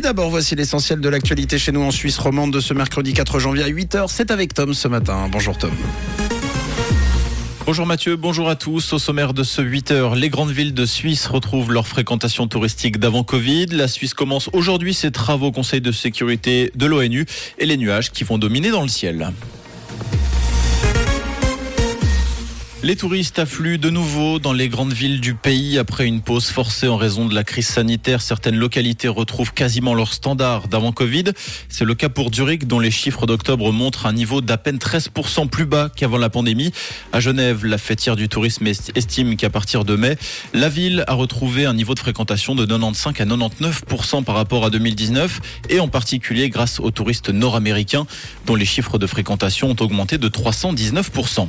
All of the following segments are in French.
D'abord, voici l'essentiel de l'actualité chez nous en Suisse romande de ce mercredi 4 janvier à 8h. C'est avec Tom ce matin. Bonjour Tom. Bonjour Mathieu, bonjour à tous. Au sommaire de ce 8h, les grandes villes de Suisse retrouvent leur fréquentation touristique d'avant Covid. La Suisse commence aujourd'hui ses travaux au Conseil de sécurité de l'ONU et les nuages qui vont dominer dans le ciel. Les touristes affluent de nouveau dans les grandes villes du pays après une pause forcée en raison de la crise sanitaire. Certaines localités retrouvent quasiment leur standard d'avant Covid. C'est le cas pour Zurich dont les chiffres d'octobre montrent un niveau d'à peine 13% plus bas qu'avant la pandémie. À Genève, la fêtière du tourisme estime qu'à partir de mai, la ville a retrouvé un niveau de fréquentation de 95 à 99% par rapport à 2019 et en particulier grâce aux touristes nord-américains dont les chiffres de fréquentation ont augmenté de 319%.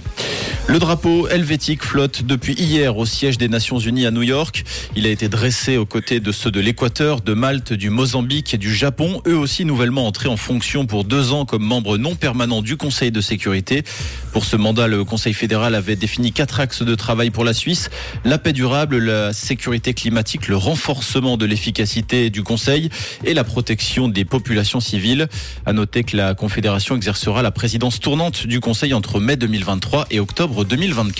Le drapeau helvétique flotte depuis hier au siège des Nations Unies à New York. Il a été dressé aux côtés de ceux de l'Équateur, de Malte, du Mozambique et du Japon, eux aussi nouvellement entrés en fonction pour deux ans comme membres non permanents du Conseil de sécurité. Pour ce mandat, le Conseil fédéral avait défini quatre axes de travail pour la Suisse. La paix durable, la sécurité climatique, le renforcement de l'efficacité du Conseil et la protection des populations civiles. À noter que la Confédération exercera la présidence tournante du Conseil entre mai 2023 et octobre 2024.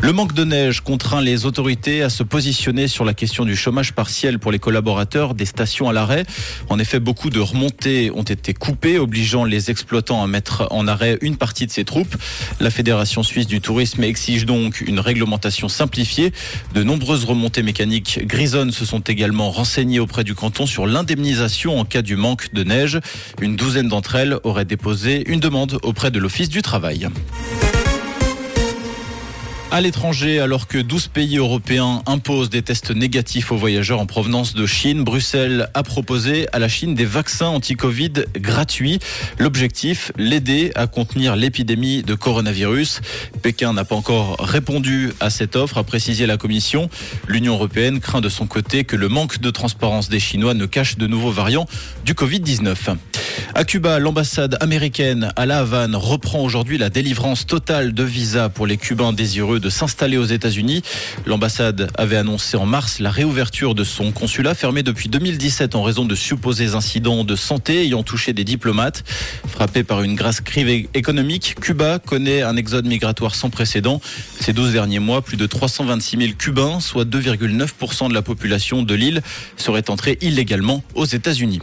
Le manque de neige contraint les autorités à se positionner sur la question du chômage partiel pour les collaborateurs des stations à l'arrêt. En effet, beaucoup de remontées ont été coupées, obligeant les exploitants à mettre en arrêt une partie de ces troupes. La Fédération suisse du tourisme exige donc une réglementation simplifiée. De nombreuses remontées mécaniques grisonnes se sont également renseignées auprès du canton sur l'indemnisation en cas du manque de neige. Une douzaine d'entre elles auraient déposé une demande auprès de l'Office du travail à l'étranger, alors que 12 pays européens imposent des tests négatifs aux voyageurs en provenance de Chine, Bruxelles a proposé à la Chine des vaccins anti-Covid gratuits. L'objectif, l'aider à contenir l'épidémie de coronavirus. Pékin n'a pas encore répondu à cette offre, a précisé la Commission. L'Union européenne craint de son côté que le manque de transparence des Chinois ne cache de nouveaux variants du Covid-19. À Cuba, l'ambassade américaine à La Havane reprend aujourd'hui la délivrance totale de visas pour les Cubains désireux de s'installer aux États-Unis. L'ambassade avait annoncé en mars la réouverture de son consulat fermé depuis 2017 en raison de supposés incidents de santé ayant touché des diplomates. Frappé par une grasse crise économique, Cuba connaît un exode migratoire sans précédent. Ces 12 derniers mois, plus de 326 000 Cubains, soit 2,9% de la population de l'île, seraient entrés illégalement aux États-Unis.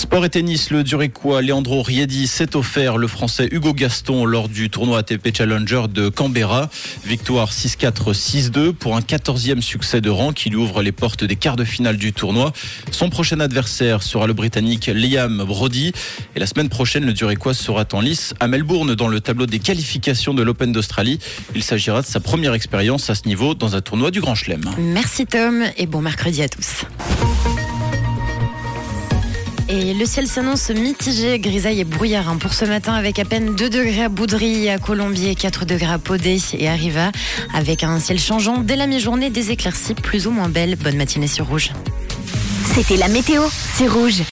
Sport et tennis, le Duriquois Leandro Riedi s'est offert le français Hugo Gaston lors du tournoi ATP Challenger de Canberra. Victoire 6-4, 6-2 pour un 14e succès de rang qui lui ouvre les portes des quarts de finale du tournoi. Son prochain adversaire sera le Britannique Liam Brody. Et la semaine prochaine, le Duriquois sera en lice à Melbourne dans le tableau des qualifications de l'Open d'Australie. Il s'agira de sa première expérience à ce niveau dans un tournoi du Grand Chelem. Merci Tom et bon mercredi à tous. Et le ciel s'annonce mitigé, grisaille et brouillard hein, pour ce matin avec à peine 2 degrés à Boudry, à Colombier, 4 degrés à Podé et à Riva, avec un ciel changeant dès la mi-journée, des éclaircies plus ou moins belles. Bonne matinée sur Rouge. C'était la météo, c'est Rouge.